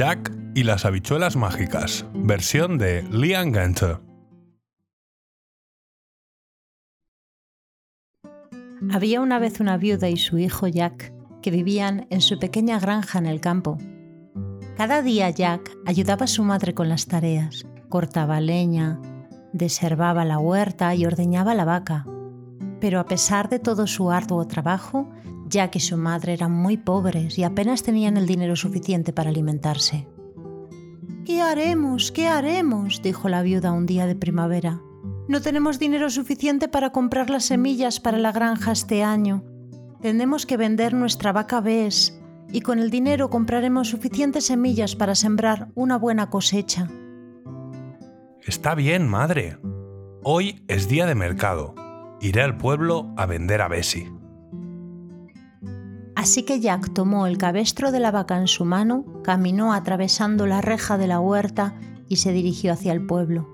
Jack y las habichuelas mágicas, versión de Liam Gante. Había una vez una viuda y su hijo Jack que vivían en su pequeña granja en el campo. Cada día Jack ayudaba a su madre con las tareas, cortaba leña, deservaba la huerta y ordeñaba la vaca. Pero a pesar de todo su arduo trabajo, Jack y su madre eran muy pobres y apenas tenían el dinero suficiente para alimentarse. ¿Qué haremos? ¿Qué haremos? dijo la viuda un día de primavera. No tenemos dinero suficiente para comprar las semillas para la granja este año. Tenemos que vender nuestra vaca Bess y con el dinero compraremos suficientes semillas para sembrar una buena cosecha. Está bien, madre. Hoy es día de mercado. Iré al pueblo a vender a Bessie. Así que Jack tomó el cabestro de la vaca en su mano, caminó atravesando la reja de la huerta y se dirigió hacia el pueblo.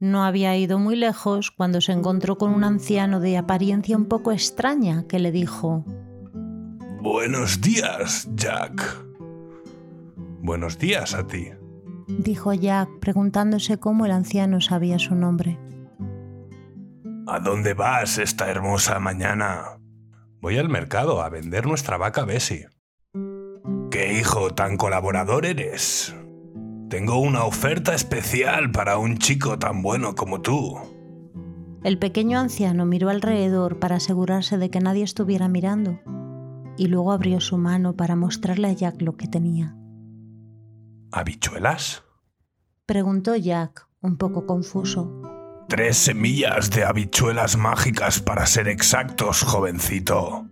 No había ido muy lejos cuando se encontró con un anciano de apariencia un poco extraña que le dijo Buenos días, Jack. Buenos días a ti, dijo Jack preguntándose cómo el anciano sabía su nombre. ¿A dónde vas esta hermosa mañana? Voy al mercado a vender nuestra vaca Bessie. ¿Qué hijo tan colaborador eres? Tengo una oferta especial para un chico tan bueno como tú. El pequeño anciano miró alrededor para asegurarse de que nadie estuviera mirando y luego abrió su mano para mostrarle a Jack lo que tenía. ¿Habichuelas? Preguntó Jack, un poco confuso. Tres semillas de habichuelas mágicas para ser exactos, jovencito.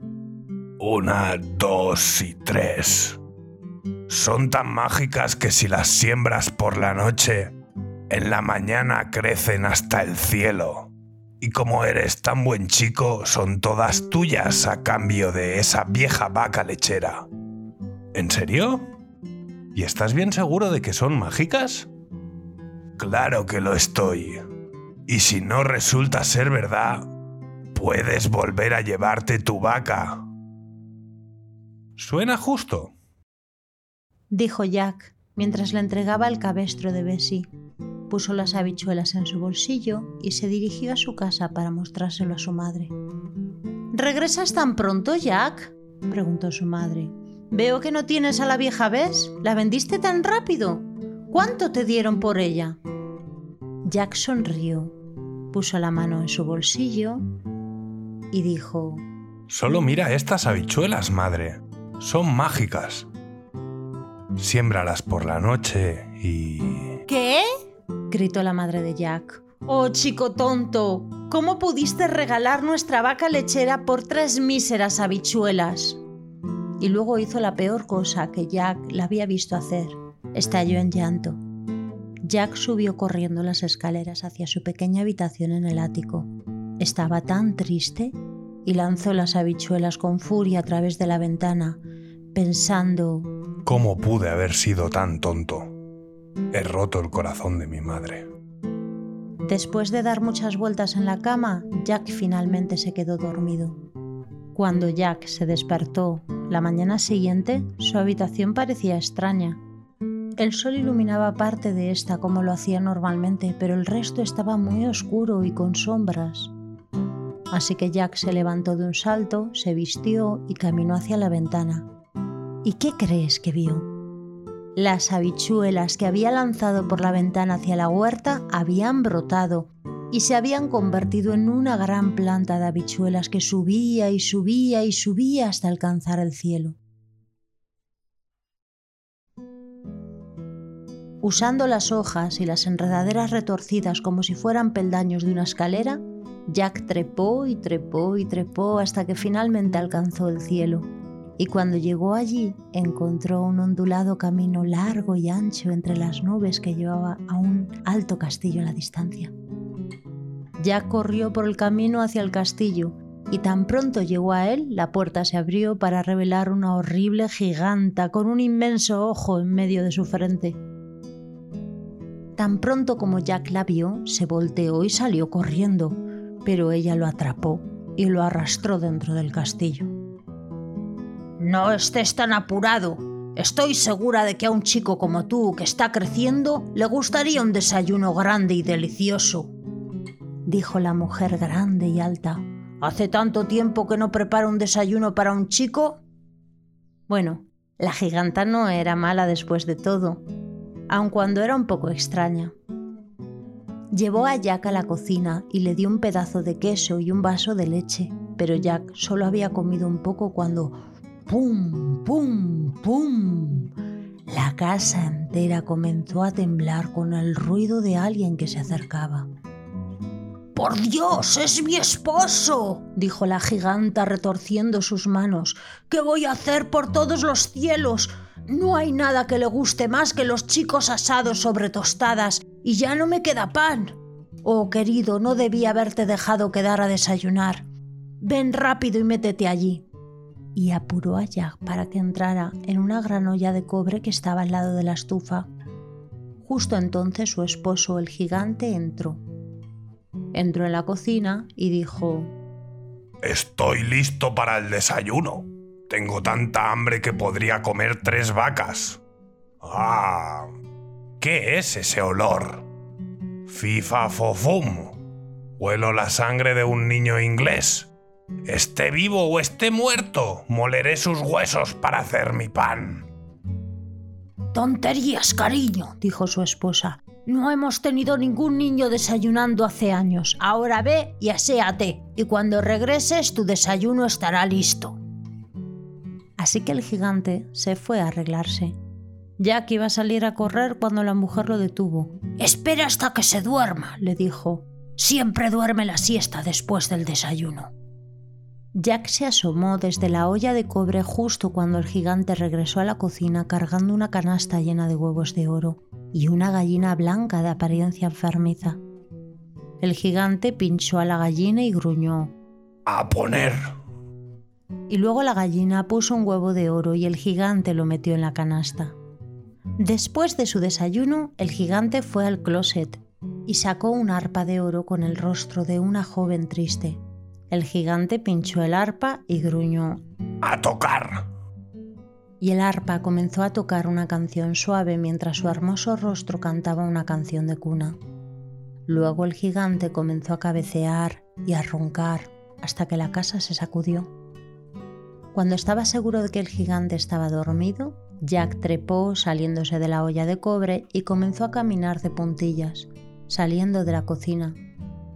Una, dos y tres. Son tan mágicas que si las siembras por la noche, en la mañana crecen hasta el cielo. Y como eres tan buen chico, son todas tuyas a cambio de esa vieja vaca lechera. ¿En serio? ¿Y estás bien seguro de que son mágicas? Claro que lo estoy. Y si no resulta ser verdad, puedes volver a llevarte tu vaca. Suena justo, dijo Jack mientras le entregaba el cabestro de Bessie. Puso las habichuelas en su bolsillo y se dirigió a su casa para mostrárselo a su madre. ¿Regresas tan pronto, Jack? preguntó su madre. Veo que no tienes a la vieja Bess. ¿La vendiste tan rápido? ¿Cuánto te dieron por ella? Jack sonrió, puso la mano en su bolsillo y dijo, Solo mira estas habichuelas, madre. Son mágicas. Siémbralas por la noche y... ¿Qué? gritó la madre de Jack. Oh, chico tonto, ¿cómo pudiste regalar nuestra vaca lechera por tres míseras habichuelas? Y luego hizo la peor cosa que Jack la había visto hacer. Estalló en llanto. Jack subió corriendo las escaleras hacia su pequeña habitación en el ático. Estaba tan triste y lanzó las habichuelas con furia a través de la ventana, pensando ¿Cómo pude haber sido tan tonto? He roto el corazón de mi madre. Después de dar muchas vueltas en la cama, Jack finalmente se quedó dormido. Cuando Jack se despertó la mañana siguiente, su habitación parecía extraña. El sol iluminaba parte de esta como lo hacía normalmente, pero el resto estaba muy oscuro y con sombras. Así que Jack se levantó de un salto, se vistió y caminó hacia la ventana. ¿Y qué crees que vio? Las habichuelas que había lanzado por la ventana hacia la huerta habían brotado y se habían convertido en una gran planta de habichuelas que subía y subía y subía hasta alcanzar el cielo. Usando las hojas y las enredaderas retorcidas como si fueran peldaños de una escalera, Jack trepó y trepó y trepó hasta que finalmente alcanzó el cielo. Y cuando llegó allí, encontró un ondulado camino largo y ancho entre las nubes que llevaba a un alto castillo a la distancia. Jack corrió por el camino hacia el castillo y tan pronto llegó a él, la puerta se abrió para revelar una horrible giganta con un inmenso ojo en medio de su frente. Tan pronto como Jack la vio, se volteó y salió corriendo, pero ella lo atrapó y lo arrastró dentro del castillo. No estés tan apurado. Estoy segura de que a un chico como tú, que está creciendo, le gustaría un desayuno grande y delicioso, dijo la mujer grande y alta. ¿Hace tanto tiempo que no preparo un desayuno para un chico? Bueno, la giganta no era mala después de todo, aun cuando era un poco extraña. Llevó a Jack a la cocina y le dio un pedazo de queso y un vaso de leche, pero Jack solo había comido un poco cuando ¡pum! ¡pum! ¡pum! La casa entera comenzó a temblar con el ruido de alguien que se acercaba. ¡Por Dios, es mi esposo! dijo la giganta retorciendo sus manos. ¿Qué voy a hacer por todos los cielos? No hay nada que le guste más que los chicos asados sobre tostadas y ya no me queda pan. Oh, querido, no debí haberte dejado quedar a desayunar. Ven rápido y métete allí. Y apuró a Jack para que entrara en una gran olla de cobre que estaba al lado de la estufa. Justo entonces su esposo, el gigante, entró entró en la cocina y dijo, Estoy listo para el desayuno. Tengo tanta hambre que podría comer tres vacas. Ah, ¿qué es ese olor? FIFA fofum. Huelo la sangre de un niño inglés. Esté vivo o esté muerto, moleré sus huesos para hacer mi pan. Tonterías, cariño, dijo su esposa. No hemos tenido ningún niño desayunando hace años. Ahora ve y aséate, y cuando regreses tu desayuno estará listo. Así que el gigante se fue a arreglarse. Jack iba a salir a correr cuando la mujer lo detuvo. Espera hasta que se duerma, le dijo. Siempre duerme la siesta después del desayuno. Jack se asomó desde la olla de cobre justo cuando el gigante regresó a la cocina cargando una canasta llena de huevos de oro y una gallina blanca de apariencia enfermiza. El gigante pinchó a la gallina y gruñó. ¡A poner! Y luego la gallina puso un huevo de oro y el gigante lo metió en la canasta. Después de su desayuno, el gigante fue al closet y sacó un arpa de oro con el rostro de una joven triste. El gigante pinchó el arpa y gruñó. ¡A tocar! Y el arpa comenzó a tocar una canción suave mientras su hermoso rostro cantaba una canción de cuna. Luego el gigante comenzó a cabecear y a roncar hasta que la casa se sacudió. Cuando estaba seguro de que el gigante estaba dormido, Jack trepó saliéndose de la olla de cobre y comenzó a caminar de puntillas, saliendo de la cocina.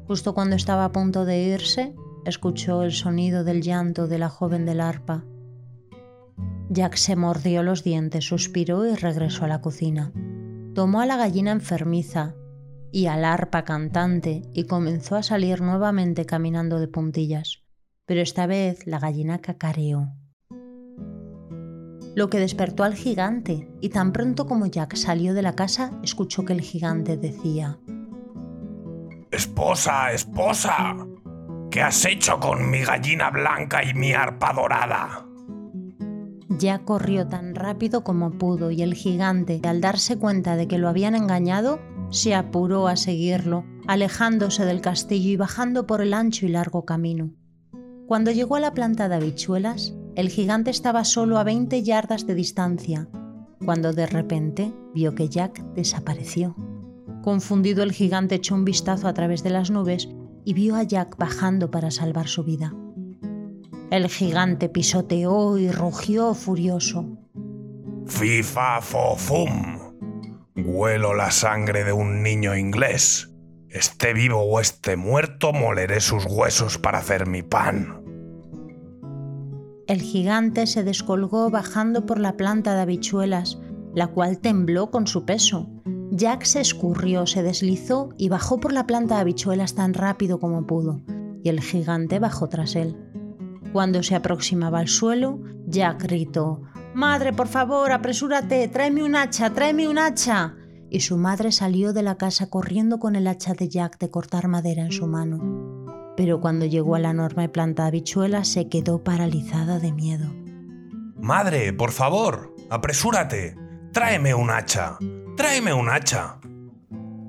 Justo cuando estaba a punto de irse, escuchó el sonido del llanto de la joven del arpa. Jack se mordió los dientes, suspiró y regresó a la cocina. Tomó a la gallina enfermiza y al arpa cantante y comenzó a salir nuevamente caminando de puntillas, pero esta vez la gallina cacareó. Lo que despertó al gigante, y tan pronto como Jack salió de la casa, escuchó que el gigante decía, Esposa, esposa, ¿Qué has hecho con mi gallina blanca y mi arpa dorada? Ya corrió tan rápido como pudo y el gigante, al darse cuenta de que lo habían engañado, se apuró a seguirlo, alejándose del castillo y bajando por el ancho y largo camino. Cuando llegó a la planta de habichuelas, el gigante estaba solo a 20 yardas de distancia, cuando de repente vio que Jack desapareció. Confundido el gigante echó un vistazo a través de las nubes y vio a Jack bajando para salvar su vida. El gigante pisoteó y rugió furioso. ¡Fifa fofum! Huelo la sangre de un niño inglés. Esté vivo o esté muerto, moleré sus huesos para hacer mi pan. El gigante se descolgó bajando por la planta de habichuelas, la cual tembló con su peso, Jack se escurrió, se deslizó y bajó por la planta de habichuelas tan rápido como pudo, y el gigante bajó tras él. Cuando se aproximaba al suelo, Jack gritó, Madre, por favor, apresúrate, tráeme un hacha, tráeme un hacha. Y su madre salió de la casa corriendo con el hacha de Jack de cortar madera en su mano. Pero cuando llegó a la enorme planta de habichuelas se quedó paralizada de miedo. Madre, por favor, apresúrate, tráeme un hacha. Tráeme un hacha.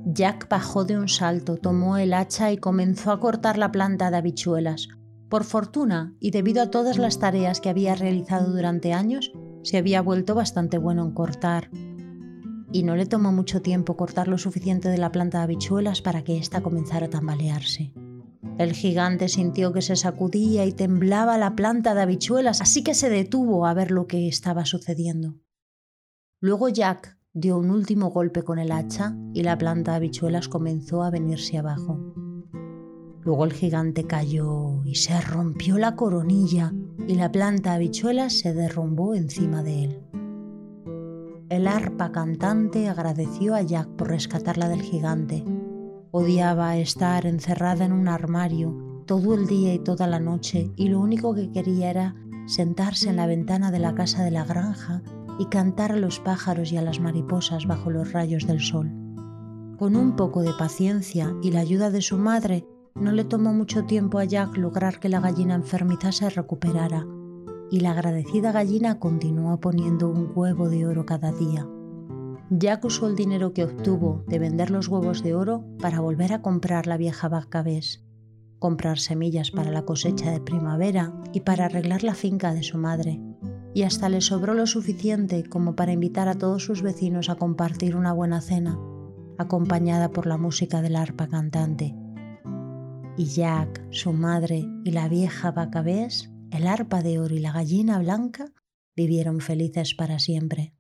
Jack bajó de un salto, tomó el hacha y comenzó a cortar la planta de habichuelas. Por fortuna, y debido a todas las tareas que había realizado durante años, se había vuelto bastante bueno en cortar, y no le tomó mucho tiempo cortar lo suficiente de la planta de habichuelas para que ésta comenzara a tambalearse. El gigante sintió que se sacudía y temblaba la planta de habichuelas, así que se detuvo a ver lo que estaba sucediendo. Luego Jack dio un último golpe con el hacha y la planta de habichuelas comenzó a venirse abajo. Luego el gigante cayó y se rompió la coronilla y la planta de habichuelas se derrumbó encima de él. El arpa cantante agradeció a Jack por rescatarla del gigante. Odiaba estar encerrada en un armario todo el día y toda la noche y lo único que quería era sentarse en la ventana de la casa de la granja y cantar a los pájaros y a las mariposas bajo los rayos del sol. Con un poco de paciencia y la ayuda de su madre, no le tomó mucho tiempo a Jack lograr que la gallina enfermiza se recuperara, y la agradecida gallina continuó poniendo un huevo de oro cada día. Jack usó el dinero que obtuvo de vender los huevos de oro para volver a comprar la vieja vaca Bess, comprar semillas para la cosecha de primavera y para arreglar la finca de su madre. Y hasta le sobró lo suficiente como para invitar a todos sus vecinos a compartir una buena cena, acompañada por la música del arpa cantante y Jack, su madre y la vieja vaca Bess, el arpa de oro y la gallina blanca vivieron felices para siempre.